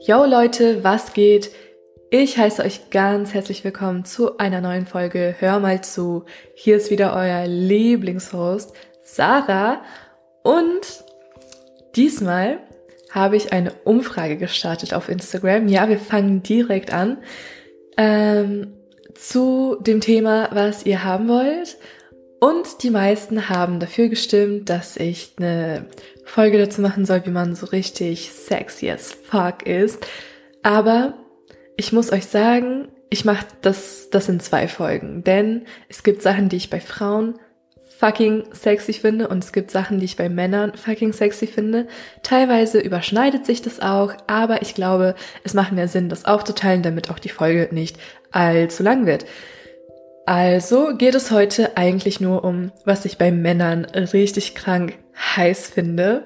Yo Leute, was geht? Ich heiße euch ganz herzlich willkommen zu einer neuen Folge Hör mal zu. Hier ist wieder euer Lieblingshost Sarah und diesmal habe ich eine Umfrage gestartet auf Instagram. Ja, wir fangen direkt an ähm, zu dem Thema, was ihr haben wollt. Und die meisten haben dafür gestimmt, dass ich eine Folge dazu machen soll, wie man so richtig sexy as fuck ist. Aber ich muss euch sagen, ich mache das, das in zwei Folgen. Denn es gibt Sachen, die ich bei Frauen fucking sexy finde und es gibt Sachen, die ich bei Männern fucking sexy finde. Teilweise überschneidet sich das auch, aber ich glaube, es macht mehr Sinn, das aufzuteilen, damit auch die Folge nicht allzu lang wird. Also geht es heute eigentlich nur um, was ich bei Männern richtig krank heiß finde.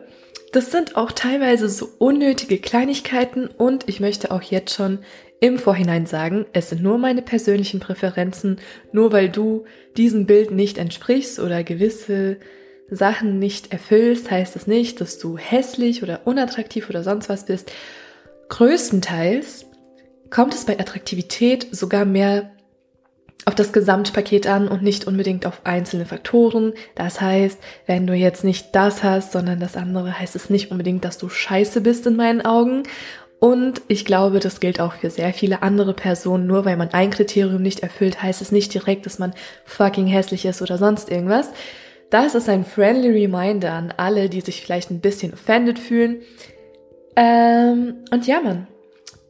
Das sind auch teilweise so unnötige Kleinigkeiten und ich möchte auch jetzt schon im Vorhinein sagen, es sind nur meine persönlichen Präferenzen, nur weil du diesem Bild nicht entsprichst oder gewisse Sachen nicht erfüllst, heißt das nicht, dass du hässlich oder unattraktiv oder sonst was bist. Größtenteils kommt es bei Attraktivität sogar mehr auf das Gesamtpaket an und nicht unbedingt auf einzelne Faktoren. Das heißt, wenn du jetzt nicht das hast, sondern das andere, heißt es nicht unbedingt, dass du scheiße bist in meinen Augen. Und ich glaube, das gilt auch für sehr viele andere Personen. Nur weil man ein Kriterium nicht erfüllt, heißt es nicht direkt, dass man fucking hässlich ist oder sonst irgendwas. Das ist ein friendly reminder an alle, die sich vielleicht ein bisschen offended fühlen. Ähm, und ja, Mann,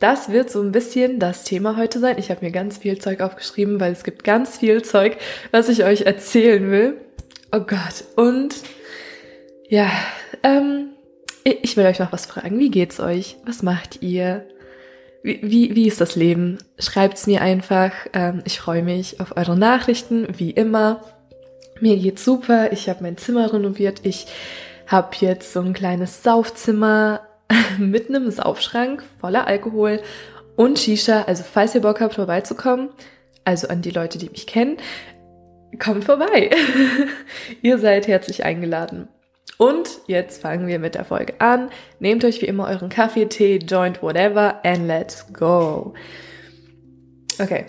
das wird so ein bisschen das Thema heute sein. Ich habe mir ganz viel Zeug aufgeschrieben, weil es gibt ganz viel Zeug, was ich euch erzählen will. Oh Gott. Und ja, ähm, ich will euch noch was fragen. Wie geht's euch? Was macht ihr? Wie, wie, wie ist das Leben? Schreibt's mir einfach. Ähm, ich freue mich auf eure Nachrichten, wie immer. Mir geht's super. Ich habe mein Zimmer renoviert. Ich habe jetzt so ein kleines Saufzimmer mit einem Saufschrank voller Alkohol und Shisha. Also falls ihr Bock habt, vorbeizukommen, also an die Leute, die mich kennen, kommt vorbei. ihr seid herzlich eingeladen. Und jetzt fangen wir mit der Folge an. Nehmt euch wie immer euren Kaffee, Tee, Joint, whatever and let's go. Okay,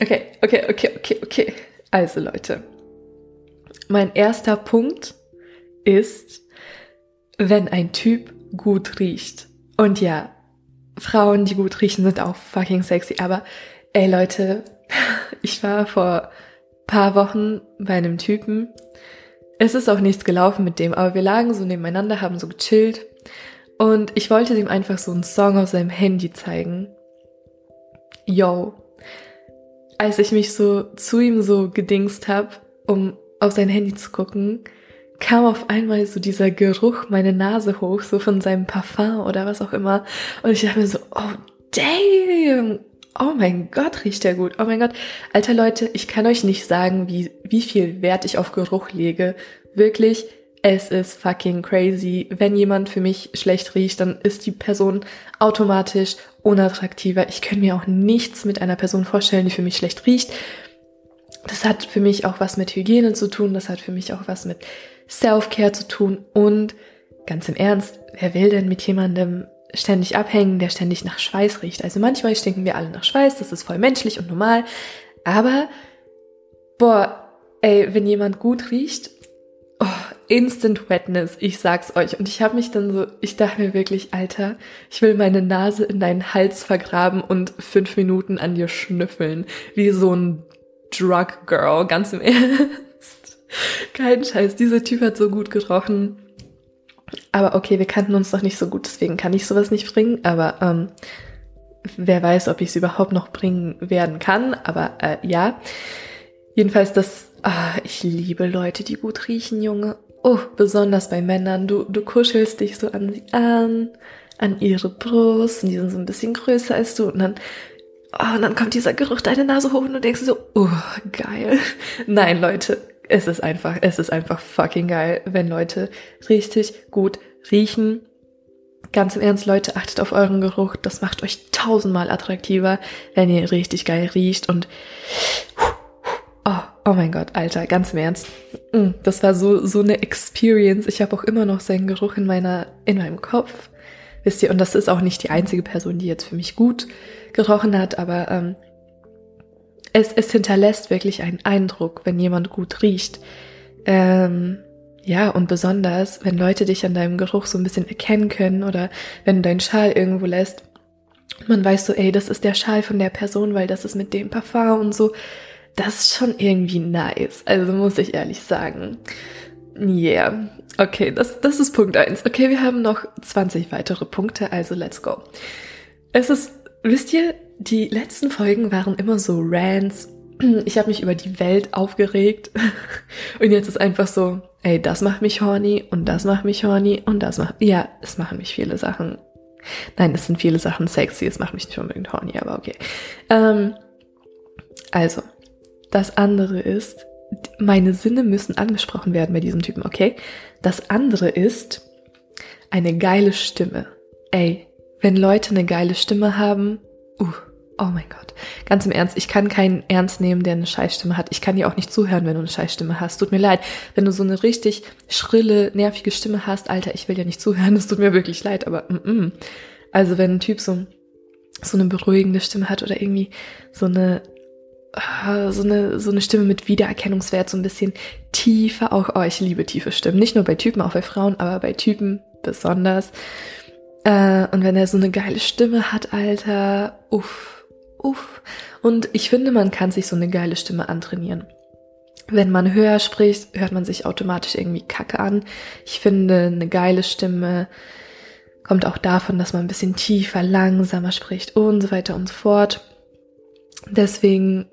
okay, okay, okay, okay, okay. Also Leute, mein erster Punkt ist, wenn ein Typ gut riecht. Und ja, Frauen, die gut riechen, sind auch fucking sexy. Aber ey Leute, ich war vor paar Wochen bei einem Typen. Es ist auch nichts gelaufen mit dem, aber wir lagen so nebeneinander, haben so gechillt. Und ich wollte dem einfach so einen Song auf seinem Handy zeigen. Yo. Als ich mich so zu ihm so gedingst hab, um auf sein Handy zu gucken, kam auf einmal so dieser Geruch meine Nase hoch, so von seinem Parfum oder was auch immer. Und ich dachte mir so, oh damn, oh mein Gott, riecht der gut. Oh mein Gott. Alter Leute, ich kann euch nicht sagen, wie, wie viel Wert ich auf Geruch lege. Wirklich, es ist fucking crazy. Wenn jemand für mich schlecht riecht, dann ist die Person automatisch unattraktiver. Ich kann mir auch nichts mit einer Person vorstellen, die für mich schlecht riecht. Das hat für mich auch was mit Hygiene zu tun. Das hat für mich auch was mit Self-Care zu tun und ganz im Ernst, wer will denn mit jemandem ständig abhängen, der ständig nach Schweiß riecht? Also manchmal stinken wir alle nach Schweiß, das ist voll menschlich und normal, aber boah, ey, wenn jemand gut riecht, oh, Instant Wetness, ich sag's euch. Und ich habe mich dann so, ich dachte mir wirklich, Alter, ich will meine Nase in deinen Hals vergraben und fünf Minuten an dir schnüffeln, wie so ein Drug Girl, ganz im Ernst. Kein Scheiß, dieser Typ hat so gut gerochen. Aber okay, wir kannten uns noch nicht so gut, deswegen kann ich sowas nicht bringen. Aber ähm, wer weiß, ob ich es überhaupt noch bringen werden kann. Aber äh, ja, jedenfalls das. Ah, ich liebe Leute, die gut riechen, Junge. Oh, besonders bei Männern. Du, du kuschelst dich so an sie an, an ihre Brust und die sind so ein bisschen größer als du und dann Oh, und dann kommt dieser Geruch deine Nase hoch und du denkst so, oh, geil. Nein, Leute, es ist einfach, es ist einfach fucking geil, wenn Leute richtig gut riechen. Ganz im Ernst, Leute, achtet auf euren Geruch. Das macht euch tausendmal attraktiver, wenn ihr richtig geil riecht und oh, oh mein Gott, Alter, ganz im Ernst. mm, das war so, so eine Experience. Ich habe auch immer noch seinen Geruch in meiner, in meinem Kopf. Wisst ihr, und das ist auch nicht die einzige Person, die jetzt für mich gut gerochen hat, aber ähm, es, es hinterlässt wirklich einen Eindruck, wenn jemand gut riecht. Ähm, ja, und besonders, wenn Leute dich an deinem Geruch so ein bisschen erkennen können oder wenn du deinen Schal irgendwo lässt, man weiß so, ey, das ist der Schal von der Person, weil das ist mit dem Parfum und so. Das ist schon irgendwie nice. Also muss ich ehrlich sagen. Yeah. Okay, das, das ist Punkt eins. Okay, wir haben noch 20 weitere Punkte, also let's go. Es ist, wisst ihr, die letzten Folgen waren immer so Rants. Ich habe mich über die Welt aufgeregt. Und jetzt ist einfach so, ey, das macht mich horny und das macht mich horny und das macht, ja, es machen mich viele Sachen. Nein, es sind viele Sachen sexy, es macht mich nicht unbedingt horny, aber okay. Ähm, also, das andere ist, meine Sinne müssen angesprochen werden bei diesem Typen, okay? Das andere ist eine geile Stimme. Ey, wenn Leute eine geile Stimme haben, uh, oh mein Gott. Ganz im Ernst, ich kann keinen ernst nehmen, der eine Scheißstimme hat. Ich kann dir auch nicht zuhören, wenn du eine Scheißstimme hast. Tut mir leid. Wenn du so eine richtig schrille, nervige Stimme hast, Alter, ich will dir nicht zuhören, es tut mir wirklich leid, aber mm -mm. Also wenn ein Typ so, so eine beruhigende Stimme hat oder irgendwie so eine so eine, so eine Stimme mit Wiedererkennungswert, so ein bisschen tiefer auch. Oh, ich liebe tiefe Stimmen. Nicht nur bei Typen, auch bei Frauen, aber bei Typen besonders. Äh, und wenn er so eine geile Stimme hat, Alter, uff, uff. Und ich finde, man kann sich so eine geile Stimme antrainieren. Wenn man höher spricht, hört man sich automatisch irgendwie kacke an. Ich finde, eine geile Stimme kommt auch davon, dass man ein bisschen tiefer, langsamer spricht und so weiter und so fort. Deswegen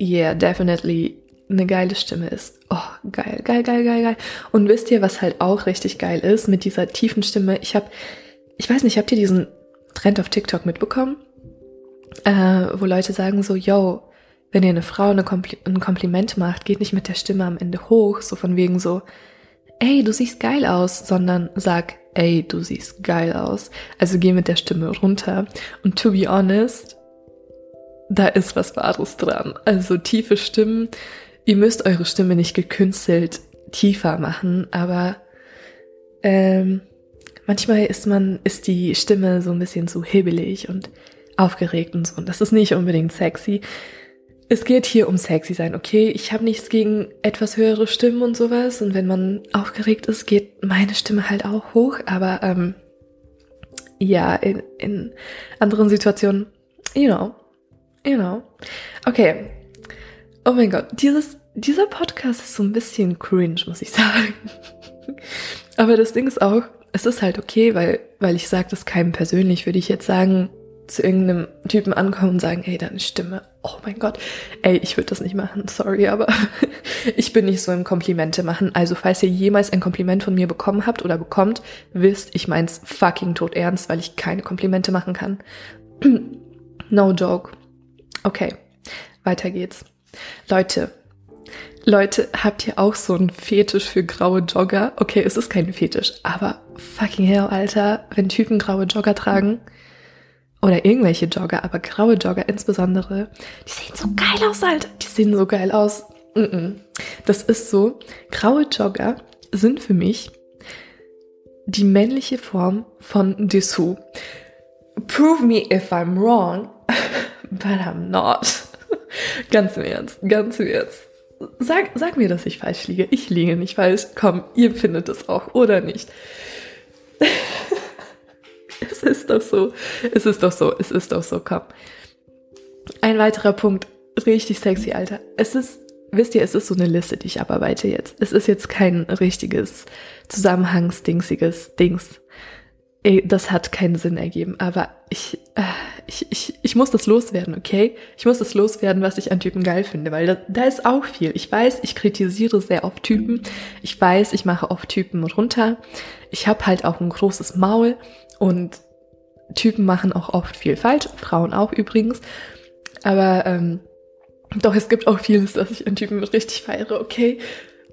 yeah, definitely eine geile Stimme ist. Oh, geil, geil, geil, geil, geil. Und wisst ihr, was halt auch richtig geil ist mit dieser tiefen Stimme? Ich habe, ich weiß nicht, habt ihr diesen Trend auf TikTok mitbekommen? Äh, wo Leute sagen so, yo, wenn ihr eine Frau eine Kompli ein Kompliment macht, geht nicht mit der Stimme am Ende hoch, so von wegen so, ey, du siehst geil aus, sondern sag, ey, du siehst geil aus. Also geh mit der Stimme runter. Und to be honest, da ist was Wahres dran. Also tiefe Stimmen, ihr müsst eure Stimme nicht gekünstelt tiefer machen, aber ähm, manchmal ist man, ist die Stimme so ein bisschen zu hibbelig und aufgeregt und so. Und das ist nicht unbedingt sexy. Es geht hier um sexy sein, okay? Ich habe nichts gegen etwas höhere Stimmen und sowas. Und wenn man aufgeregt ist, geht meine Stimme halt auch hoch. Aber ähm, ja, in, in anderen Situationen, you know, Know. Okay. Oh mein Gott, dieses, dieser Podcast ist so ein bisschen cringe, muss ich sagen. Aber das Ding ist auch, es ist halt okay, weil, weil ich sage das keinem persönlich, würde ich jetzt sagen, zu irgendeinem Typen ankommen und sagen, ey, deine Stimme, oh mein Gott, ey, ich würde das nicht machen, sorry, aber ich bin nicht so im Komplimente machen. Also falls ihr jemals ein Kompliment von mir bekommen habt oder bekommt, wisst, ich mein's fucking tot ernst, weil ich keine Komplimente machen kann. no joke. Okay, weiter geht's. Leute, Leute, habt ihr auch so einen Fetisch für graue Jogger? Okay, es ist kein Fetisch, aber fucking hell, Alter, wenn Typen graue Jogger tragen oder irgendwelche Jogger, aber graue Jogger insbesondere, die sehen so geil aus, Alter. Die sehen so geil aus. Das ist so, graue Jogger sind für mich die männliche Form von Dessous. Prove me if I'm wrong, but I'm not. ganz im Ernst, ganz im Ernst. Sag, sag mir, dass ich falsch liege. Ich liege nicht falsch. Komm, ihr findet es auch, oder nicht? es ist doch so. Es ist doch so. Es ist doch so. Komm. Ein weiterer Punkt. Richtig sexy, Alter. Es ist, wisst ihr, es ist so eine Liste, die ich abarbeite jetzt. Es ist jetzt kein richtiges zusammenhangsdingsiges Dings. Ey, das hat keinen Sinn ergeben, aber ich, äh, ich, ich, ich muss das loswerden, okay? Ich muss das loswerden, was ich an Typen geil finde, weil da, da ist auch viel. Ich weiß, ich kritisiere sehr oft Typen. Ich weiß, ich mache oft Typen runter. Ich habe halt auch ein großes Maul und Typen machen auch oft viel falsch, Frauen auch übrigens. Aber ähm, doch, es gibt auch vieles, das ich an Typen richtig feiere, okay?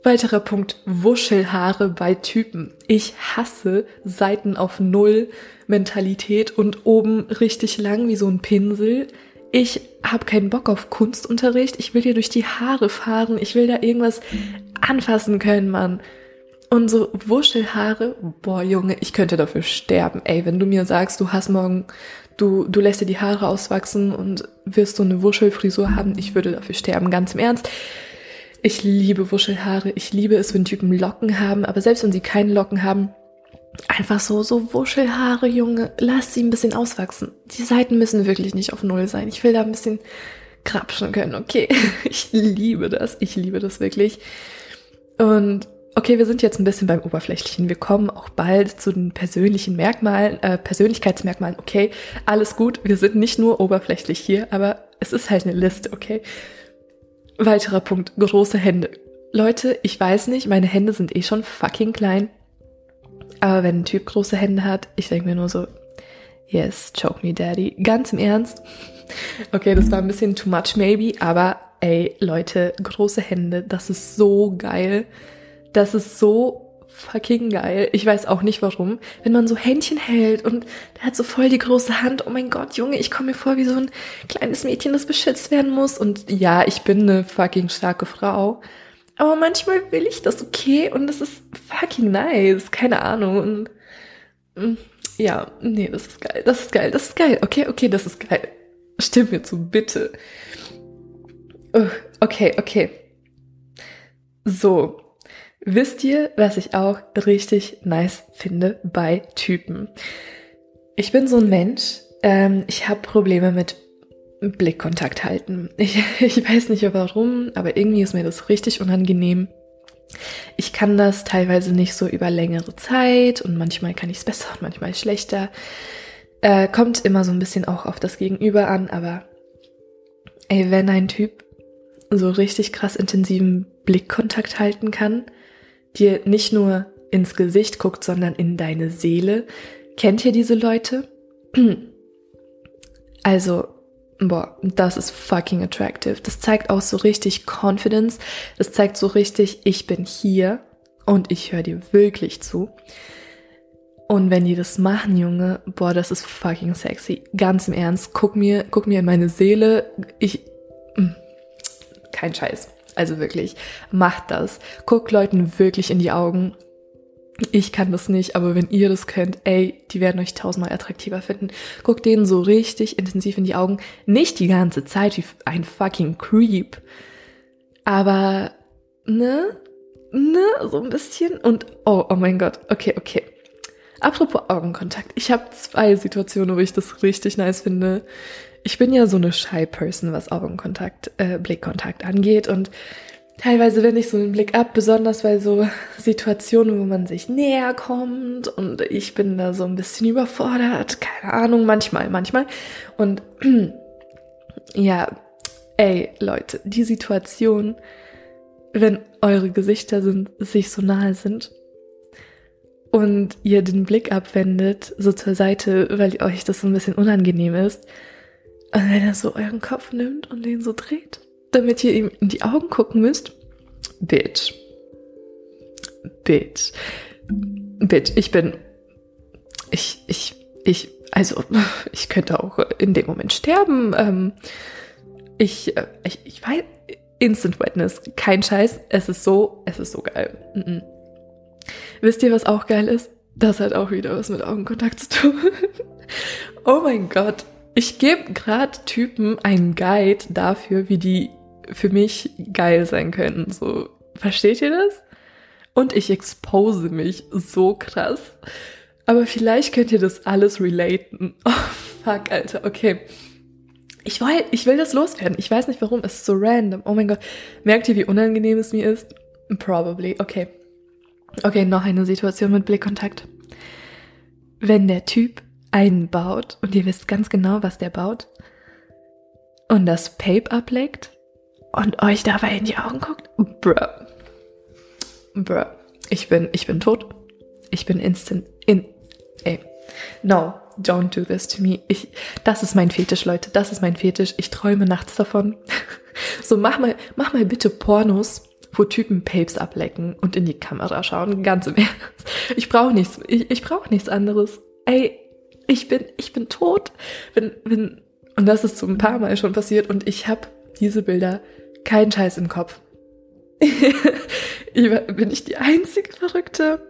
Weiterer Punkt, Wuschelhaare bei Typen. Ich hasse Seiten auf Null Mentalität und oben richtig lang wie so ein Pinsel. Ich habe keinen Bock auf Kunstunterricht. Ich will hier durch die Haare fahren. Ich will da irgendwas anfassen können, Mann. Und so Wuschelhaare, boah, Junge, ich könnte dafür sterben. Ey, wenn du mir sagst, du hast morgen, du, du lässt dir die Haare auswachsen und wirst so eine Wuschelfrisur haben, ich würde dafür sterben, ganz im Ernst. Ich liebe Wuschelhaare, ich liebe es, wenn Typen Locken haben, aber selbst wenn sie keine Locken haben, einfach so, so Wuschelhaare, Junge, lass sie ein bisschen auswachsen. Die Seiten müssen wirklich nicht auf Null sein. Ich will da ein bisschen krapschen können, okay? Ich liebe das, ich liebe das wirklich. Und Okay, wir sind jetzt ein bisschen beim Oberflächlichen. Wir kommen auch bald zu den persönlichen Merkmalen, äh, Persönlichkeitsmerkmalen. Okay, alles gut. Wir sind nicht nur oberflächlich hier, aber es ist halt eine Liste, okay? Weiterer Punkt, große Hände. Leute, ich weiß nicht, meine Hände sind eh schon fucking klein. Aber wenn ein Typ große Hände hat, ich denke mir nur so, yes, choke me daddy. Ganz im Ernst. Okay, das war ein bisschen too much maybe, aber ey, Leute, große Hände, das ist so geil. Das ist so fucking geil. Ich weiß auch nicht warum. Wenn man so Händchen hält und der hat so voll die große Hand. Oh mein Gott, Junge, ich komme mir vor wie so ein kleines Mädchen, das beschützt werden muss. Und ja, ich bin eine fucking starke Frau. Aber manchmal will ich das okay und das ist fucking nice. Keine Ahnung. Und mm, ja, nee, das ist geil. Das ist geil. Das ist geil. Okay, okay, das ist geil. Stimmt mir zu, bitte. Okay, okay. So, Wisst ihr, was ich auch richtig nice finde bei Typen? Ich bin so ein Mensch, ähm, ich habe Probleme mit Blickkontakt halten. Ich, ich weiß nicht warum, aber irgendwie ist mir das richtig unangenehm. Ich kann das teilweise nicht so über längere Zeit und manchmal kann ich es besser und manchmal schlechter. Äh, kommt immer so ein bisschen auch auf das Gegenüber an, aber ey, wenn ein Typ so richtig krass intensiven Blickkontakt halten kann, dir nicht nur ins Gesicht guckt, sondern in deine Seele. Kennt ihr diese Leute? Also, boah, das ist fucking attractive. Das zeigt auch so richtig Confidence. Das zeigt so richtig, ich bin hier und ich höre dir wirklich zu. Und wenn die das machen, Junge, boah, das ist fucking sexy. Ganz im Ernst, guck mir, guck mir in meine Seele. Ich, mm, kein Scheiß. Also wirklich, macht das. Guckt Leuten wirklich in die Augen. Ich kann das nicht, aber wenn ihr das könnt, ey, die werden euch tausendmal attraktiver finden. Guckt denen so richtig intensiv in die Augen. Nicht die ganze Zeit wie ein fucking Creep. Aber, ne? Ne? So ein bisschen. Und, oh, oh mein Gott. Okay, okay. Apropos Augenkontakt. Ich habe zwei Situationen, wo ich das richtig nice finde ich bin ja so eine Shy Person, was Augenkontakt, äh, Blickkontakt angeht. Und teilweise wende ich so einen Blick ab, besonders bei so Situationen, wo man sich näher kommt und ich bin da so ein bisschen überfordert, keine Ahnung, manchmal, manchmal. Und ja, ey Leute, die Situation, wenn eure Gesichter sind, sich so nahe sind und ihr den Blick abwendet, so zur Seite, weil euch das so ein bisschen unangenehm ist, und wenn er so euren Kopf nimmt und den so dreht, damit ihr ihm in die Augen gucken müsst, Bitch. Bitch. Bitch, ich bin. Ich, ich, ich, also, ich könnte auch in dem Moment sterben. Ähm, ich, äh, ich, ich weiß, Instant Wetness, kein Scheiß. Es ist so, es ist so geil. -mm. Wisst ihr, was auch geil ist? Das hat auch wieder was mit Augenkontakt zu tun. oh mein Gott, ich gebe gerade Typen einen Guide dafür, wie die für mich geil sein können. So, versteht ihr das? Und ich expose mich so krass. Aber vielleicht könnt ihr das alles relaten. Oh, fuck, Alter. Okay. Ich will, ich will das loswerden. Ich weiß nicht warum. Es ist so random. Oh mein Gott. Merkt ihr, wie unangenehm es mir ist? Probably. Okay. Okay, noch eine Situation mit Blickkontakt. Wenn der Typ einen baut und ihr wisst ganz genau, was der baut und das Pape ablegt und euch dabei in die Augen guckt, bruh. Bruh. Ich bin, ich bin tot. Ich bin instant in, ey. No, don't do this to me. Ich, das ist mein Fetisch, Leute. Das ist mein Fetisch. Ich träume nachts davon. so, mach mal, mach mal bitte Pornos, wo Typen Papes ablecken und in die Kamera schauen. Ganz im Ernst. Ich brauche nichts, ich, ich brauche nichts anderes. Ey, ich bin, ich bin tot. Wenn, wenn, und das ist so ein paar Mal schon passiert und ich habe diese Bilder keinen Scheiß im Kopf. bin ich die einzige Verrückte?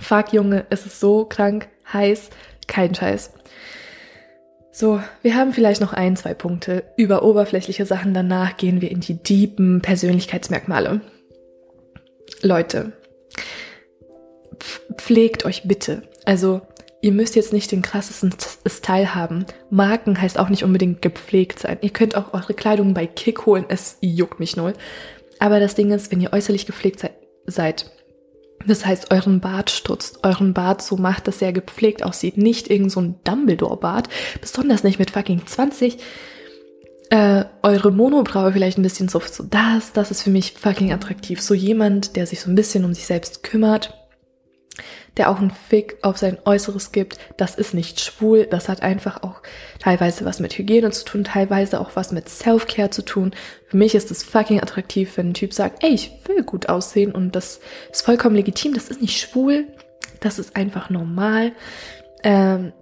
Fuck, Junge, es ist so krank, heiß, kein Scheiß. So, wir haben vielleicht noch ein, zwei Punkte über oberflächliche Sachen. Danach gehen wir in die deepen Persönlichkeitsmerkmale. Leute, pflegt euch bitte. Also, ihr müsst jetzt nicht den krassesten Style haben. Marken heißt auch nicht unbedingt gepflegt sein. Ihr könnt auch eure Kleidung bei Kick holen. Es juckt mich null. Aber das Ding ist, wenn ihr äußerlich gepflegt seid, das heißt, euren Bart stutzt, euren Bart so macht, dass er gepflegt aussieht. Nicht irgend so ein Dumbledore-Bart, besonders nicht mit fucking 20. Äh, eure Monobraue vielleicht ein bisschen so, so das, das ist für mich fucking attraktiv. So jemand, der sich so ein bisschen um sich selbst kümmert, der auch einen Fick auf sein Äußeres gibt, das ist nicht schwul, das hat einfach auch teilweise was mit Hygiene zu tun, teilweise auch was mit Self-Care zu tun. Für mich ist es fucking attraktiv, wenn ein Typ sagt, ey, ich will gut aussehen und das ist vollkommen legitim, das ist nicht schwul, das ist einfach normal. Ähm,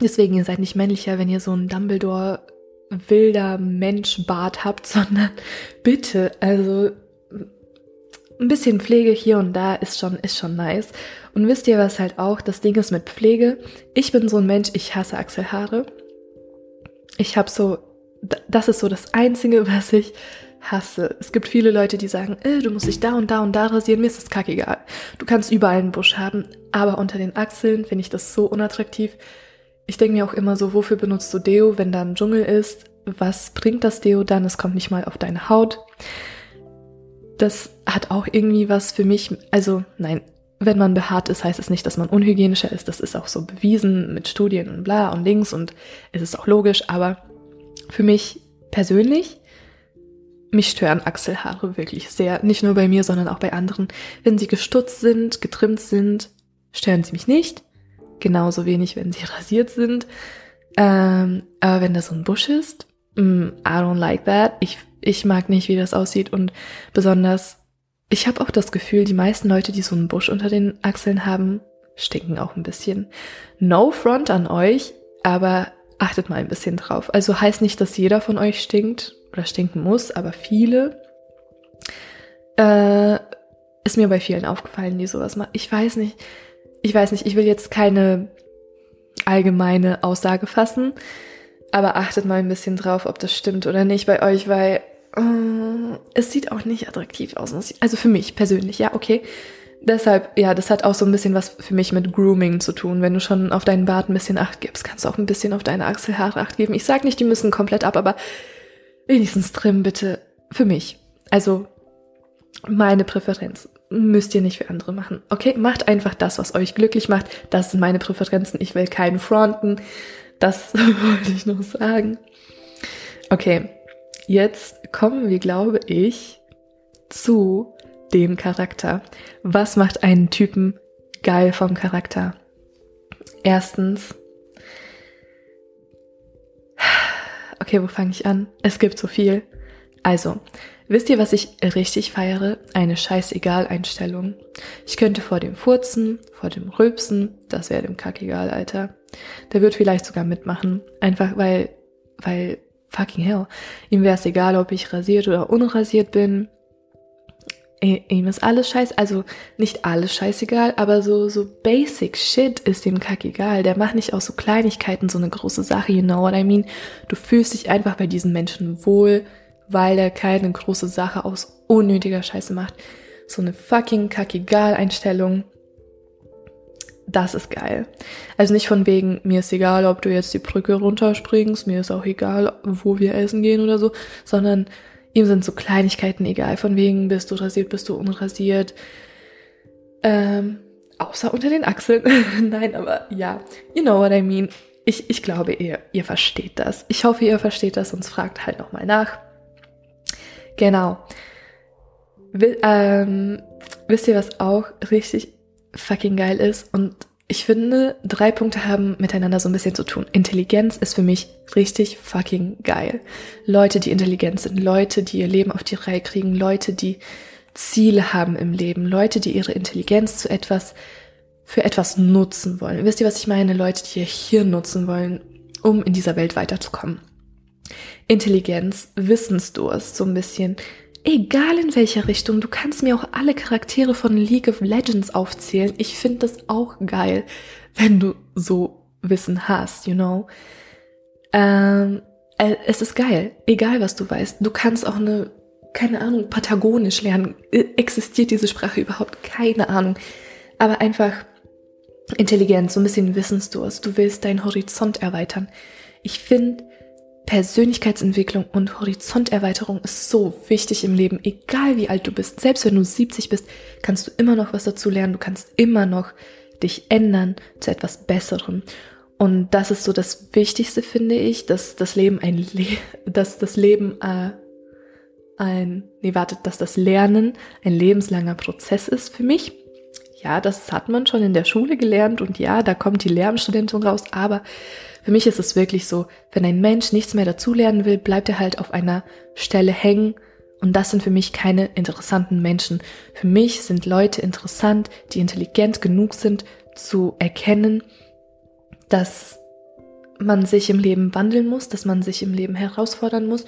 deswegen, ihr seid nicht männlicher, wenn ihr so einen Dumbledore wilder Mensch Bart habt, sondern bitte, also ein bisschen Pflege hier und da ist schon, ist schon nice. Und wisst ihr, was halt auch das Ding ist mit Pflege? Ich bin so ein Mensch, ich hasse Achselhaare. Ich habe so, das ist so das Einzige, was ich hasse. Es gibt viele Leute, die sagen, äh, du musst dich da und da und da rasieren, mir ist das kackegal. Du kannst überall einen Busch haben, aber unter den Achseln finde ich das so unattraktiv. Ich denke mir auch immer so, wofür benutzt du Deo, wenn da ein Dschungel ist? Was bringt das Deo dann? Es kommt nicht mal auf deine Haut. Das hat auch irgendwie was für mich, also nein, wenn man behaart ist, heißt es nicht, dass man unhygienischer ist. Das ist auch so bewiesen mit Studien und bla und links und es ist auch logisch. Aber für mich persönlich, mich stören Achselhaare wirklich sehr. Nicht nur bei mir, sondern auch bei anderen. Wenn sie gestutzt sind, getrimmt sind, stören sie mich nicht. Genauso wenig, wenn sie rasiert sind. Ähm, aber wenn da so ein Busch ist, mm, I don't like that. Ich, ich mag nicht, wie das aussieht und besonders ich habe auch das Gefühl, die meisten Leute, die so einen Busch unter den Achseln haben, stinken auch ein bisschen. No front an euch, aber achtet mal ein bisschen drauf. Also heißt nicht, dass jeder von euch stinkt oder stinken muss, aber viele. Äh, ist mir bei vielen aufgefallen, die sowas machen. Ich weiß nicht, ich weiß nicht, ich will jetzt keine allgemeine Aussage fassen, aber achtet mal ein bisschen drauf, ob das stimmt oder nicht bei euch, weil äh, es sieht auch nicht attraktiv aus. Also für mich persönlich, ja, okay. Deshalb, ja, das hat auch so ein bisschen was für mich mit Grooming zu tun. Wenn du schon auf deinen Bart ein bisschen Acht gibst, kannst du auch ein bisschen auf deine Achselhaare Acht geben. Ich sag nicht, die müssen komplett ab, aber wenigstens trimmen bitte für mich. Also meine Präferenz. Müsst ihr nicht für andere machen. Okay, macht einfach das, was euch glücklich macht. Das sind meine Präferenzen. Ich will keinen fronten. Das wollte ich noch sagen. Okay, Jetzt kommen wir, glaube ich, zu dem Charakter. Was macht einen Typen geil vom Charakter? Erstens, okay, wo fange ich an? Es gibt so viel. Also, wisst ihr, was ich richtig feiere? Eine Scheißegal-Einstellung. Ich könnte vor dem Furzen, vor dem Rülpsen, das wäre dem Kack egal, Alter. Der wird vielleicht sogar mitmachen. Einfach weil, weil fucking hell. Ihm wäre es egal, ob ich rasiert oder unrasiert bin. Ihm ist alles scheiß, also nicht alles scheißegal, aber so, so basic shit ist ihm kackegal. Der macht nicht aus so Kleinigkeiten so eine große Sache, you know what I mean? Du fühlst dich einfach bei diesen Menschen wohl, weil er keine große Sache aus unnötiger Scheiße macht. So eine fucking kackegal Einstellung das ist geil. Also nicht von wegen, mir ist egal, ob du jetzt die Brücke runterspringst, mir ist auch egal, wo wir essen gehen oder so, sondern ihm sind so Kleinigkeiten egal, von wegen, bist du rasiert, bist du unrasiert. Ähm, außer unter den Achseln. Nein, aber ja, you know what I mean. Ich, ich glaube, ihr, ihr versteht das. Ich hoffe, ihr versteht das, sonst fragt halt nochmal nach. Genau. Will, ähm, wisst ihr, was auch richtig fucking geil ist. Und ich finde, drei Punkte haben miteinander so ein bisschen zu tun. Intelligenz ist für mich richtig fucking geil. Leute, die intelligent sind, Leute, die ihr Leben auf die Reihe kriegen, Leute, die Ziele haben im Leben, Leute, die ihre Intelligenz zu etwas, für etwas nutzen wollen. Wisst ihr, was ich meine? Leute, die ihr Hirn nutzen wollen, um in dieser Welt weiterzukommen. Intelligenz, Wissensdurst, so ein bisschen Egal in welcher Richtung, du kannst mir auch alle Charaktere von League of Legends aufzählen. Ich finde das auch geil, wenn du so Wissen hast, you know. Ähm, äh, es ist geil, egal was du weißt. Du kannst auch eine, keine Ahnung, Patagonisch lernen. Äh, existiert diese Sprache überhaupt? Keine Ahnung. Aber einfach Intelligenz, so ein bisschen Wissensdurst. Du willst deinen Horizont erweitern. Ich finde, Persönlichkeitsentwicklung und Horizonterweiterung ist so wichtig im Leben, egal wie alt du bist. Selbst wenn du 70 bist, kannst du immer noch was dazu lernen. Du kannst immer noch dich ändern zu etwas Besserem. Und das ist so das Wichtigste, finde ich, dass das Leben ein, Le dass das Leben äh, ein, nee, wartet, dass das Lernen ein lebenslanger Prozess ist für mich. Ja, das hat man schon in der Schule gelernt und ja, da kommt die Lehramtsstudentin raus, aber für mich ist es wirklich so, wenn ein Mensch nichts mehr dazulernen will, bleibt er halt auf einer Stelle hängen und das sind für mich keine interessanten Menschen. Für mich sind Leute interessant, die intelligent genug sind zu erkennen, dass man sich im Leben wandeln muss, dass man sich im Leben herausfordern muss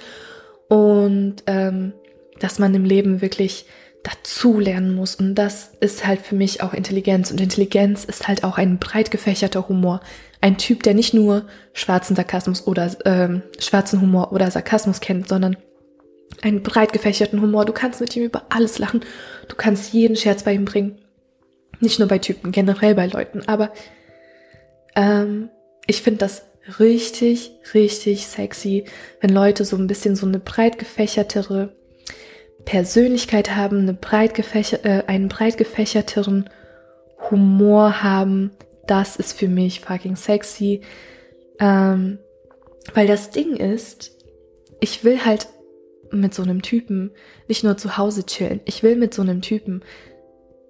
und ähm, dass man im Leben wirklich dazulernen muss. Und das ist halt für mich auch Intelligenz. Und Intelligenz ist halt auch ein breit gefächerter Humor. Ein Typ, der nicht nur schwarzen Sarkasmus oder ähm, schwarzen Humor oder Sarkasmus kennt, sondern einen breit gefächerten Humor. Du kannst mit ihm über alles lachen. Du kannst jeden Scherz bei ihm bringen. Nicht nur bei Typen, generell bei Leuten. Aber ähm, ich finde das richtig, richtig sexy, wenn Leute so ein bisschen so eine breit gefächertere Persönlichkeit haben, eine breit äh, einen breit gefächerteren Humor haben. Das ist für mich fucking sexy. Ähm, weil das Ding ist, ich will halt mit so einem Typen nicht nur zu Hause chillen. Ich will mit so einem Typen,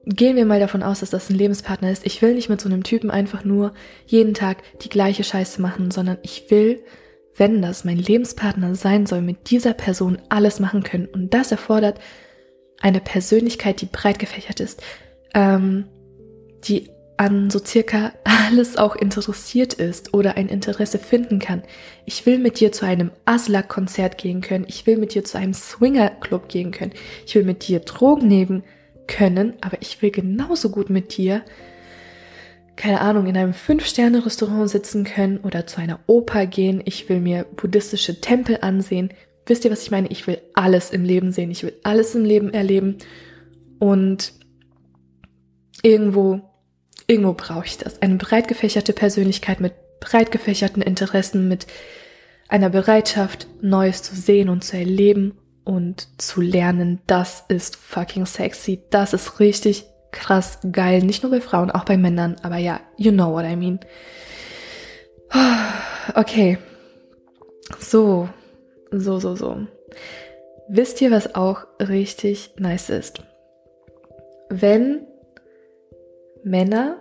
gehen wir mal davon aus, dass das ein Lebenspartner ist. Ich will nicht mit so einem Typen einfach nur jeden Tag die gleiche Scheiße machen, sondern ich will, wenn das mein Lebenspartner sein soll, mit dieser Person alles machen können. Und das erfordert eine Persönlichkeit, die breit gefächert ist, ähm, die an so circa alles auch interessiert ist oder ein Interesse finden kann. Ich will mit dir zu einem Aslak-Konzert gehen können. Ich will mit dir zu einem Swinger-Club gehen können. Ich will mit dir Drogen nehmen können, aber ich will genauso gut mit dir, keine Ahnung, in einem Fünf-Sterne-Restaurant sitzen können oder zu einer Oper gehen. Ich will mir buddhistische Tempel ansehen. Wisst ihr, was ich meine? Ich will alles im Leben sehen. Ich will alles im Leben erleben. Und irgendwo Irgendwo brauche ich das. Eine breit gefächerte Persönlichkeit mit breit gefächerten Interessen, mit einer Bereitschaft, Neues zu sehen und zu erleben und zu lernen. Das ist fucking sexy. Das ist richtig krass geil. Nicht nur bei Frauen, auch bei Männern. Aber ja, you know what I mean. Okay. So, so, so, so. Wisst ihr, was auch richtig nice ist? Wenn Männer,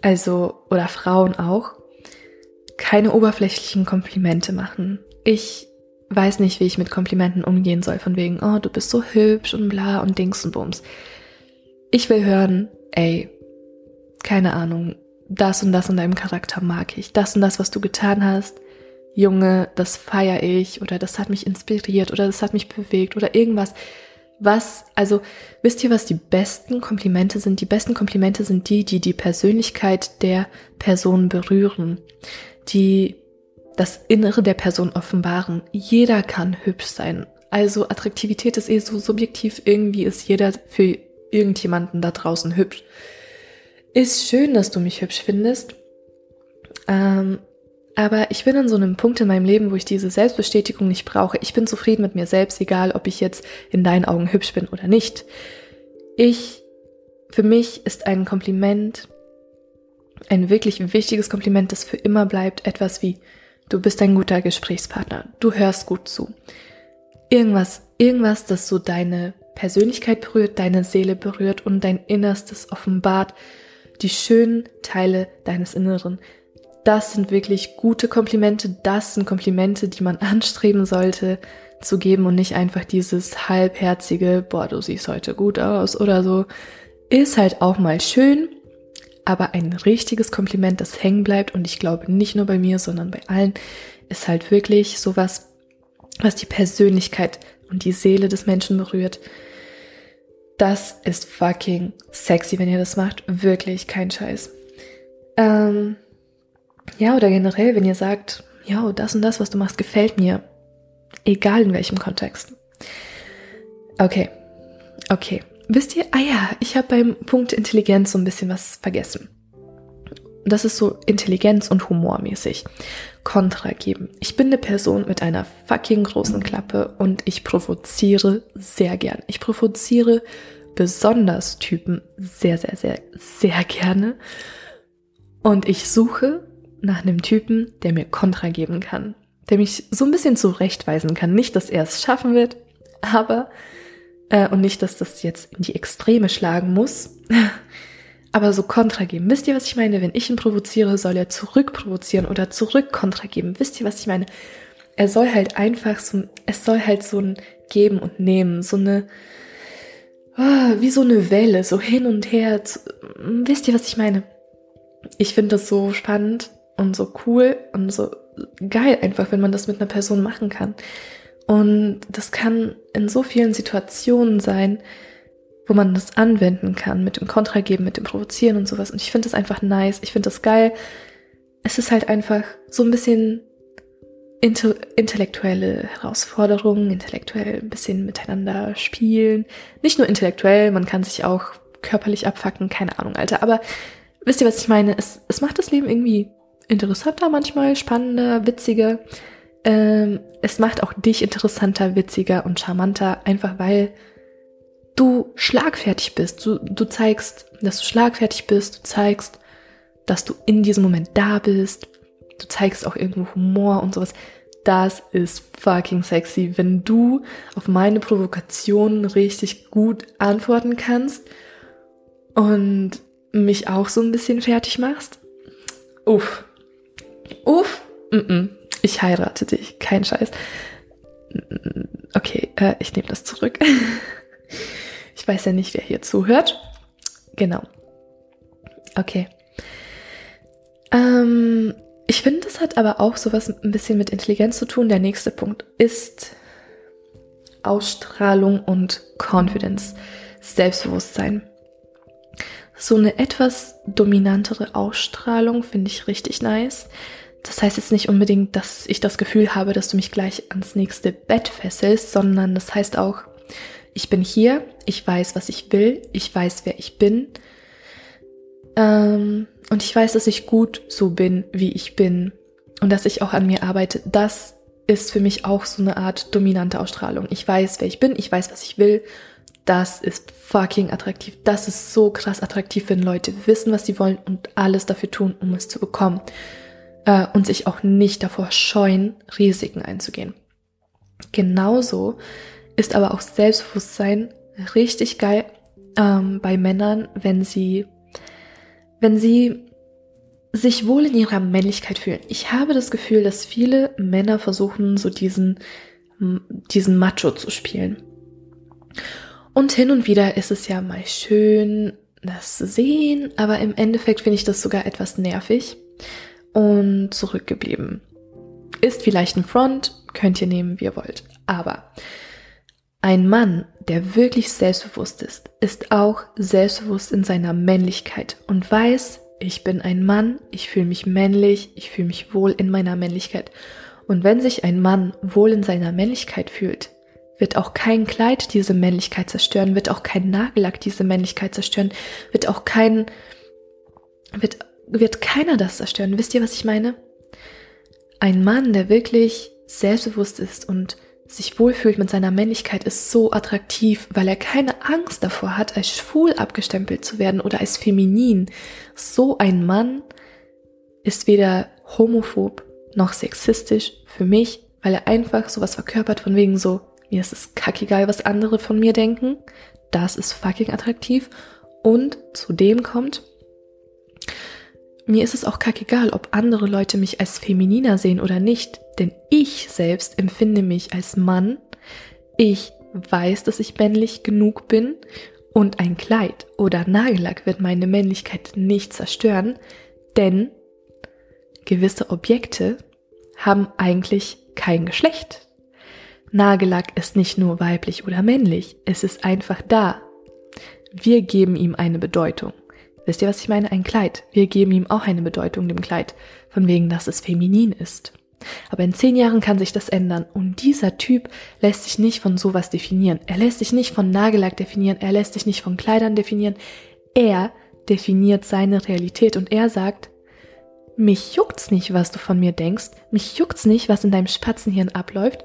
also oder Frauen auch, keine oberflächlichen Komplimente machen. Ich weiß nicht, wie ich mit Komplimenten umgehen soll, von wegen, oh, du bist so hübsch und bla und Dings und Bums. Ich will hören, ey, keine Ahnung, das und das in deinem Charakter mag ich, das und das, was du getan hast, Junge, das feiere ich oder das hat mich inspiriert oder das hat mich bewegt oder irgendwas was, also wisst ihr, was die besten Komplimente sind? Die besten Komplimente sind die, die die Persönlichkeit der Person berühren, die das Innere der Person offenbaren. Jeder kann hübsch sein. Also Attraktivität ist eh so subjektiv. Irgendwie ist jeder für irgendjemanden da draußen hübsch. Ist schön, dass du mich hübsch findest. Ähm, aber ich bin an so einem Punkt in meinem Leben, wo ich diese Selbstbestätigung nicht brauche. Ich bin zufrieden mit mir selbst, egal ob ich jetzt in deinen Augen hübsch bin oder nicht. Ich, für mich ist ein Kompliment, ein wirklich wichtiges Kompliment, das für immer bleibt, etwas wie, du bist ein guter Gesprächspartner, du hörst gut zu. Irgendwas, irgendwas, das so deine Persönlichkeit berührt, deine Seele berührt und dein Innerstes offenbart, die schönen Teile deines Inneren, das sind wirklich gute Komplimente, das sind Komplimente, die man anstreben sollte zu geben und nicht einfach dieses halbherzige, boah, du siehst heute gut aus oder so. Ist halt auch mal schön, aber ein richtiges Kompliment, das hängen bleibt und ich glaube nicht nur bei mir, sondern bei allen, ist halt wirklich sowas, was die Persönlichkeit und die Seele des Menschen berührt. Das ist fucking sexy, wenn ihr das macht. Wirklich kein Scheiß. Ähm, ja, oder generell, wenn ihr sagt, ja, das und das, was du machst, gefällt mir. Egal in welchem Kontext. Okay. Okay. Wisst ihr, ah ja, ich habe beim Punkt Intelligenz so ein bisschen was vergessen. Das ist so Intelligenz und Humormäßig. Kontra geben. Ich bin eine Person mit einer fucking großen Klappe und ich provoziere sehr gern. Ich provoziere besonders Typen sehr, sehr, sehr, sehr gerne. Und ich suche nach einem Typen, der mir Kontra geben kann. Der mich so ein bisschen zurechtweisen kann. Nicht, dass er es schaffen wird, aber, äh, und nicht, dass das jetzt in die Extreme schlagen muss, aber so Kontra geben. Wisst ihr, was ich meine? Wenn ich ihn provoziere, soll er zurück provozieren oder zurück Kontra geben. Wisst ihr, was ich meine? Er soll halt einfach so, es soll halt so ein Geben und Nehmen, so eine, oh, wie so eine Welle, so hin und her. Wisst ihr, was ich meine? Ich finde das so spannend und so cool und so geil einfach, wenn man das mit einer Person machen kann. Und das kann in so vielen Situationen sein, wo man das anwenden kann, mit dem Kontra geben, mit dem Provozieren und sowas. Und ich finde das einfach nice, ich finde das geil. Es ist halt einfach so ein bisschen intellektuelle Herausforderungen, intellektuell ein bisschen miteinander spielen. Nicht nur intellektuell, man kann sich auch körperlich abfacken, keine Ahnung, Alter. Aber wisst ihr, was ich meine? Es, es macht das Leben irgendwie interessanter manchmal, spannender, witziger. Ähm, es macht auch dich interessanter, witziger und charmanter, einfach weil du schlagfertig bist. Du, du zeigst, dass du schlagfertig bist, du zeigst, dass du in diesem Moment da bist. Du zeigst auch irgendwo Humor und sowas. Das ist fucking sexy, wenn du auf meine Provokation richtig gut antworten kannst und mich auch so ein bisschen fertig machst. Uff. Uff. Mm -mm. Ich heirate dich. Kein Scheiß. Okay, äh, ich nehme das zurück. Ich weiß ja nicht, wer hier zuhört. Genau. Okay. Ähm, ich finde, das hat aber auch sowas ein bisschen mit Intelligenz zu tun. Der nächste Punkt ist Ausstrahlung und Confidence, Selbstbewusstsein. So eine etwas dominantere Ausstrahlung finde ich richtig nice. Das heißt jetzt nicht unbedingt, dass ich das Gefühl habe, dass du mich gleich ans nächste Bett fesselst, sondern das heißt auch, ich bin hier, ich weiß, was ich will, ich weiß, wer ich bin. Ähm, und ich weiß, dass ich gut so bin, wie ich bin. Und dass ich auch an mir arbeite. Das ist für mich auch so eine Art dominante Ausstrahlung. Ich weiß, wer ich bin, ich weiß, was ich will. Das ist fucking attraktiv. Das ist so krass attraktiv, wenn Leute wissen, was sie wollen und alles dafür tun, um es zu bekommen. Äh, und sich auch nicht davor scheuen, Risiken einzugehen. Genauso ist aber auch Selbstbewusstsein richtig geil ähm, bei Männern, wenn sie, wenn sie sich wohl in ihrer Männlichkeit fühlen. Ich habe das Gefühl, dass viele Männer versuchen, so diesen, diesen Macho zu spielen. Und hin und wieder ist es ja mal schön, das zu sehen, aber im Endeffekt finde ich das sogar etwas nervig und zurückgeblieben. Ist vielleicht ein Front, könnt ihr nehmen, wie ihr wollt. Aber ein Mann, der wirklich selbstbewusst ist, ist auch selbstbewusst in seiner Männlichkeit und weiß, ich bin ein Mann, ich fühle mich männlich, ich fühle mich wohl in meiner Männlichkeit. Und wenn sich ein Mann wohl in seiner Männlichkeit fühlt, wird auch kein Kleid diese Männlichkeit zerstören, wird auch kein Nagellack diese Männlichkeit zerstören, wird auch kein, wird, wird keiner das zerstören. Wisst ihr, was ich meine? Ein Mann, der wirklich selbstbewusst ist und sich wohlfühlt mit seiner Männlichkeit, ist so attraktiv, weil er keine Angst davor hat, als schwul abgestempelt zu werden oder als feminin. So ein Mann ist weder homophob noch sexistisch für mich, weil er einfach sowas verkörpert von wegen so, mir ist es kackegal, was andere von mir denken. Das ist fucking attraktiv. Und zudem kommt, mir ist es auch kackegal, ob andere Leute mich als femininer sehen oder nicht, denn ich selbst empfinde mich als Mann. Ich weiß, dass ich männlich genug bin und ein Kleid oder Nagellack wird meine Männlichkeit nicht zerstören, denn gewisse Objekte haben eigentlich kein Geschlecht. Nagellack ist nicht nur weiblich oder männlich, es ist einfach da. Wir geben ihm eine Bedeutung. Wisst ihr, was ich meine? Ein Kleid. Wir geben ihm auch eine Bedeutung dem Kleid, von wegen, dass es feminin ist. Aber in zehn Jahren kann sich das ändern und dieser Typ lässt sich nicht von sowas definieren. Er lässt sich nicht von Nagellack definieren, er lässt sich nicht von Kleidern definieren. Er definiert seine Realität und er sagt, mich juckt's nicht, was du von mir denkst, mich juckt's nicht, was in deinem Spatzenhirn abläuft.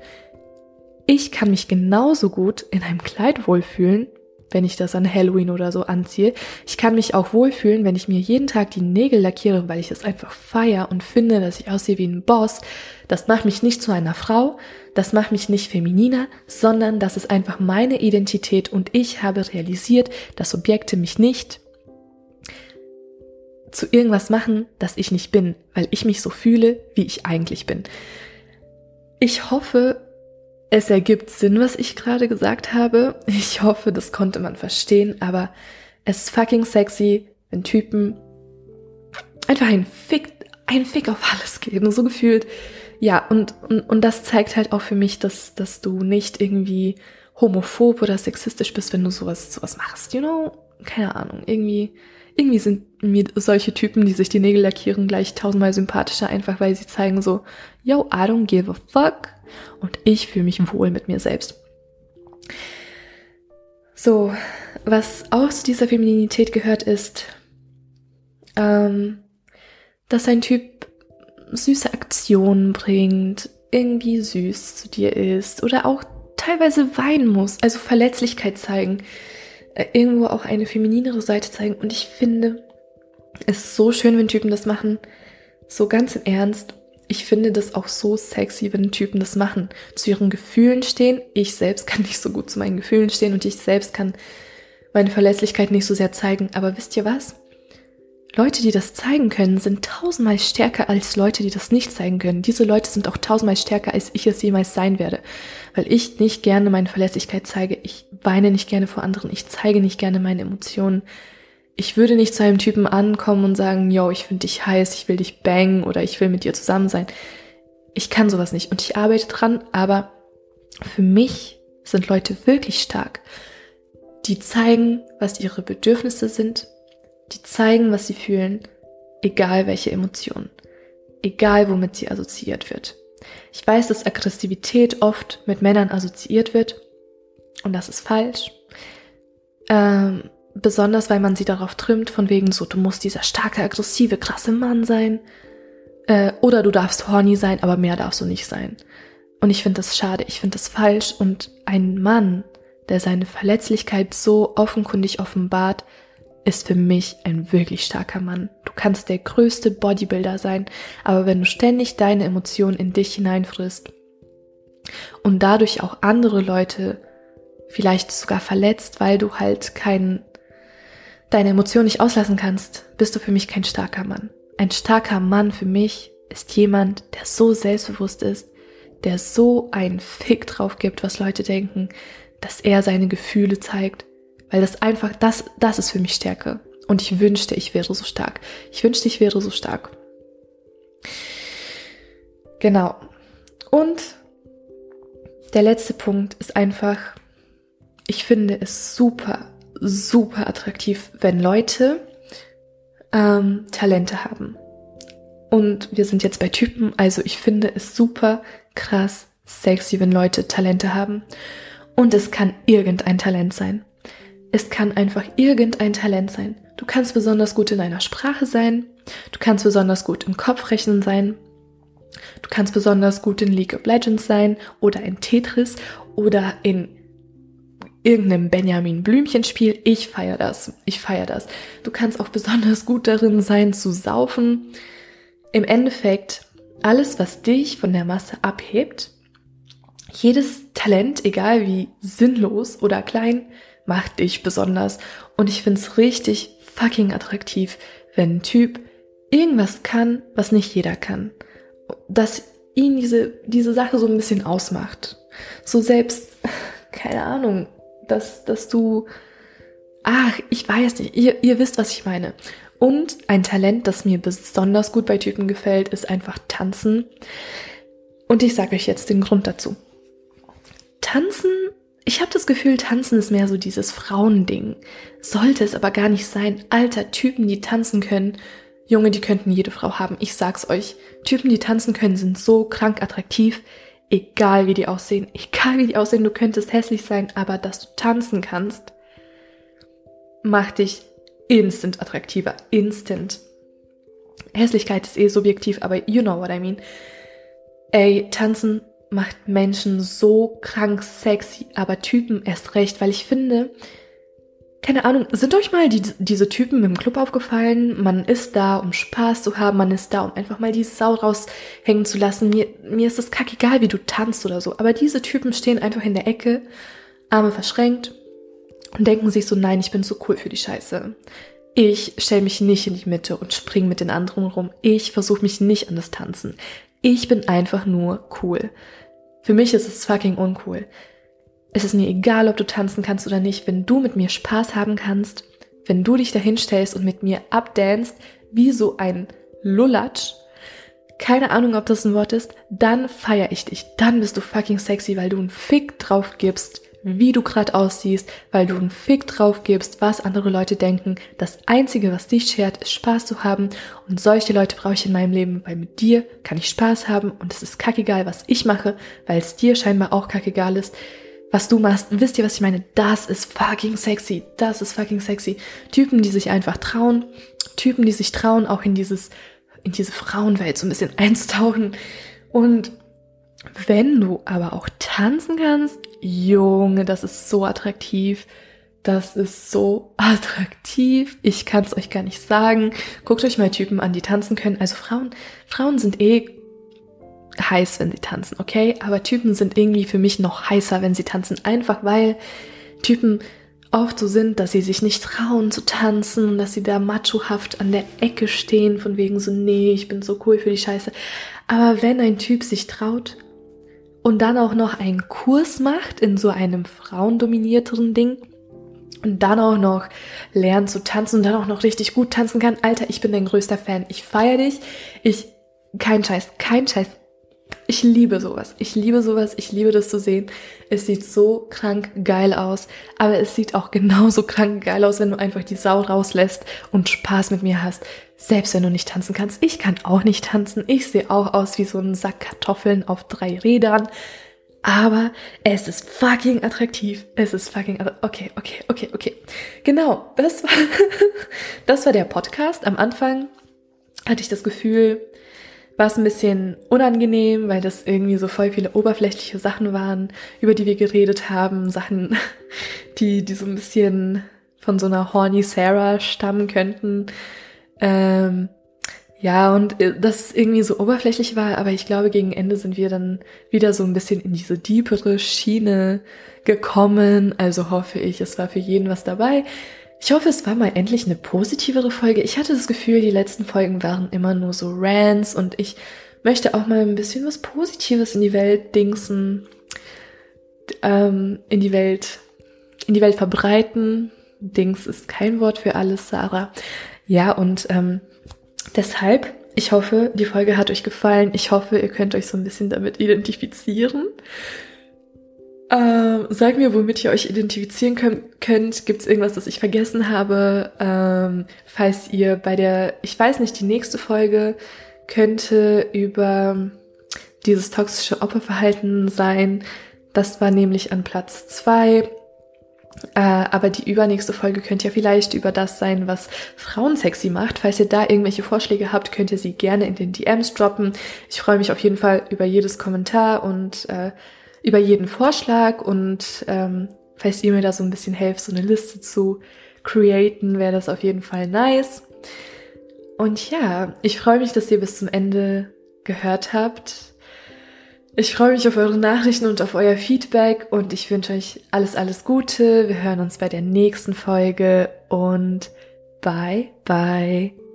Ich kann mich genauso gut in einem Kleid wohlfühlen, wenn ich das an Halloween oder so anziehe. Ich kann mich auch wohlfühlen, wenn ich mir jeden Tag die Nägel lackiere, weil ich es einfach feier und finde, dass ich aussehe wie ein Boss. Das macht mich nicht zu einer Frau, das macht mich nicht femininer, sondern das ist einfach meine Identität und ich habe realisiert, dass Objekte mich nicht zu irgendwas machen, das ich nicht bin, weil ich mich so fühle, wie ich eigentlich bin. Ich hoffe, es ergibt Sinn, was ich gerade gesagt habe. Ich hoffe, das konnte man verstehen, aber es ist fucking sexy, wenn Typen einfach einen Fick, einen Fick auf alles geben, so gefühlt. Ja, und, und, und das zeigt halt auch für mich, dass, dass du nicht irgendwie homophob oder sexistisch bist, wenn du sowas, sowas machst, you know? Keine Ahnung, irgendwie, irgendwie sind mir solche Typen, die sich die Nägel lackieren, gleich tausendmal sympathischer, einfach weil sie zeigen so, yo, I don't give a fuck und ich fühle mich wohl mit mir selbst. So, was auch zu dieser Femininität gehört, ist, ähm, dass ein Typ süße Aktionen bringt, irgendwie süß zu dir ist oder auch teilweise weinen muss, also Verletzlichkeit zeigen, äh, irgendwo auch eine femininere Seite zeigen. Und ich finde es ist so schön, wenn Typen das machen, so ganz im Ernst ich finde das auch so sexy, wenn Typen das machen, zu ihren Gefühlen stehen. Ich selbst kann nicht so gut zu meinen Gefühlen stehen und ich selbst kann meine Verlässlichkeit nicht so sehr zeigen. Aber wisst ihr was? Leute, die das zeigen können, sind tausendmal stärker als Leute, die das nicht zeigen können. Diese Leute sind auch tausendmal stärker, als ich es jemals sein werde. Weil ich nicht gerne meine Verlässlichkeit zeige. Ich weine nicht gerne vor anderen. Ich zeige nicht gerne meine Emotionen ich würde nicht zu einem Typen ankommen und sagen, yo, ich finde dich heiß, ich will dich bangen oder ich will mit dir zusammen sein. Ich kann sowas nicht und ich arbeite dran, aber für mich sind Leute wirklich stark. Die zeigen, was ihre Bedürfnisse sind, die zeigen, was sie fühlen, egal welche Emotionen, egal womit sie assoziiert wird. Ich weiß, dass Aggressivität oft mit Männern assoziiert wird und das ist falsch. Ähm, Besonders, weil man sie darauf trimmt, von wegen so, du musst dieser starke, aggressive, krasse Mann sein. Äh, oder du darfst horny sein, aber mehr darfst du nicht sein. Und ich finde das schade, ich finde das falsch. Und ein Mann, der seine Verletzlichkeit so offenkundig offenbart, ist für mich ein wirklich starker Mann. Du kannst der größte Bodybuilder sein, aber wenn du ständig deine Emotionen in dich hineinfrisst und dadurch auch andere Leute vielleicht sogar verletzt, weil du halt keinen deine Emotionen nicht auslassen kannst, bist du für mich kein starker Mann. Ein starker Mann für mich ist jemand, der so selbstbewusst ist, der so einen Fick drauf gibt, was Leute denken, dass er seine Gefühle zeigt, weil das einfach, das, das ist für mich Stärke. Und ich wünschte, ich wäre so stark. Ich wünschte, ich wäre so stark. Genau. Und der letzte Punkt ist einfach, ich finde es super, super attraktiv, wenn Leute ähm, Talente haben. Und wir sind jetzt bei Typen, also ich finde es super krass sexy, wenn Leute Talente haben. Und es kann irgendein Talent sein. Es kann einfach irgendein Talent sein. Du kannst besonders gut in einer Sprache sein. Du kannst besonders gut im Kopfrechnen sein. Du kannst besonders gut in League of Legends sein oder in Tetris oder in irgendeinem Benjamin Blümchen Spiel. Ich feiere das. Ich feiere das. Du kannst auch besonders gut darin sein zu saufen. Im Endeffekt, alles, was dich von der Masse abhebt, jedes Talent, egal wie sinnlos oder klein, macht dich besonders. Und ich finde es richtig fucking attraktiv, wenn ein Typ irgendwas kann, was nicht jeder kann. Dass ihn diese, diese Sache so ein bisschen ausmacht. So selbst, keine Ahnung, dass, dass du, ach, ich weiß nicht, ihr, ihr wisst, was ich meine. Und ein Talent, das mir besonders gut bei Typen gefällt, ist einfach tanzen. Und ich sage euch jetzt den Grund dazu. tanzen, ich habe das Gefühl, tanzen ist mehr so dieses Frauending. Sollte es aber gar nicht sein. Alter, Typen, die tanzen können. Junge, die könnten jede Frau haben. Ich sag's euch. Typen, die tanzen können, sind so krank attraktiv. Egal wie die aussehen. Egal wie die aussehen, du könntest hässlich sein, aber dass du tanzen kannst, macht dich instant attraktiver. Instant. Hässlichkeit ist eh subjektiv, aber you know what I mean. Ey, tanzen macht Menschen so krank sexy, aber Typen erst recht, weil ich finde, keine Ahnung, sind euch mal die, diese Typen im Club aufgefallen? Man ist da, um Spaß zu haben, man ist da, um einfach mal die Sau raushängen zu lassen. Mir, mir ist es kackegal, wie du tanzt oder so. Aber diese Typen stehen einfach in der Ecke, Arme verschränkt und denken sich so, nein, ich bin zu cool für die Scheiße. Ich stelle mich nicht in die Mitte und spring mit den anderen rum. Ich versuche mich nicht an das Tanzen. Ich bin einfach nur cool. Für mich ist es fucking uncool. Es ist mir egal, ob du tanzen kannst oder nicht, wenn du mit mir Spaß haben kannst, wenn du dich dahinstellst und mit mir abdanst, wie so ein Lullatsch, keine Ahnung, ob das ein Wort ist, dann feier ich dich. Dann bist du fucking sexy, weil du einen Fick drauf gibst, wie du gerade aussiehst, weil du einen Fick drauf gibst, was andere Leute denken. Das Einzige, was dich schert, ist Spaß zu haben. Und solche Leute brauche ich in meinem Leben, weil mit dir kann ich Spaß haben und es ist kackegal, was ich mache, weil es dir scheinbar auch kackegal ist. Was du machst, wisst ihr, was ich meine? Das ist fucking sexy. Das ist fucking sexy. Typen, die sich einfach trauen. Typen, die sich trauen, auch in dieses, in diese Frauenwelt so ein bisschen einzutauchen. Und wenn du aber auch tanzen kannst, Junge, das ist so attraktiv. Das ist so attraktiv. Ich kann es euch gar nicht sagen. Guckt euch mal Typen an, die tanzen können. Also Frauen, Frauen sind eh heiß, wenn sie tanzen, okay? Aber Typen sind irgendwie für mich noch heißer, wenn sie tanzen. Einfach weil Typen oft so sind, dass sie sich nicht trauen zu tanzen und dass sie da machohaft an der Ecke stehen, von wegen so, nee, ich bin so cool für die Scheiße. Aber wenn ein Typ sich traut und dann auch noch einen Kurs macht in so einem frauendominierteren Ding und dann auch noch lernt zu tanzen und dann auch noch richtig gut tanzen kann, Alter, ich bin dein größter Fan. Ich feiere dich. Ich, kein Scheiß, kein Scheiß. Ich liebe sowas. Ich liebe sowas. Ich liebe das zu sehen. Es sieht so krank geil aus. Aber es sieht auch genauso krank geil aus, wenn du einfach die Sau rauslässt und Spaß mit mir hast. Selbst wenn du nicht tanzen kannst. Ich kann auch nicht tanzen. Ich sehe auch aus wie so ein Sack Kartoffeln auf drei Rädern. Aber es ist fucking attraktiv. Es ist fucking, okay, okay, okay, okay. Genau. Das war, das war der Podcast. Am Anfang hatte ich das Gefühl, war es ein bisschen unangenehm, weil das irgendwie so voll viele oberflächliche Sachen waren, über die wir geredet haben, Sachen, die, die so ein bisschen von so einer horny Sarah stammen könnten. Ähm, ja, und äh, das irgendwie so oberflächlich war, aber ich glaube, gegen Ende sind wir dann wieder so ein bisschen in diese diepere Schiene gekommen. Also hoffe ich, es war für jeden was dabei. Ich hoffe, es war mal endlich eine positivere Folge. Ich hatte das Gefühl, die letzten Folgen waren immer nur so Rants und ich möchte auch mal ein bisschen was Positives in die Welt dingsen, ähm, in die Welt, in die Welt verbreiten. Dings ist kein Wort für alles, Sarah. Ja, und ähm, deshalb, ich hoffe, die Folge hat euch gefallen. Ich hoffe, ihr könnt euch so ein bisschen damit identifizieren. Ähm, sag mir, womit ihr euch identifizieren könnt. könnt. Gibt es irgendwas, das ich vergessen habe? Ähm, falls ihr bei der, ich weiß nicht, die nächste Folge könnte über dieses toxische Opferverhalten sein. Das war nämlich an Platz zwei. Äh, aber die übernächste Folge könnte ja vielleicht über das sein, was Frauen sexy macht. Falls ihr da irgendwelche Vorschläge habt, könnt ihr sie gerne in den DMs droppen. Ich freue mich auf jeden Fall über jedes Kommentar und äh, über jeden Vorschlag und ähm, falls ihr mir da so ein bisschen helft, so eine Liste zu createn, wäre das auf jeden Fall nice. Und ja, ich freue mich, dass ihr bis zum Ende gehört habt. Ich freue mich auf eure Nachrichten und auf euer Feedback und ich wünsche euch alles, alles Gute. Wir hören uns bei der nächsten Folge und bye, bye.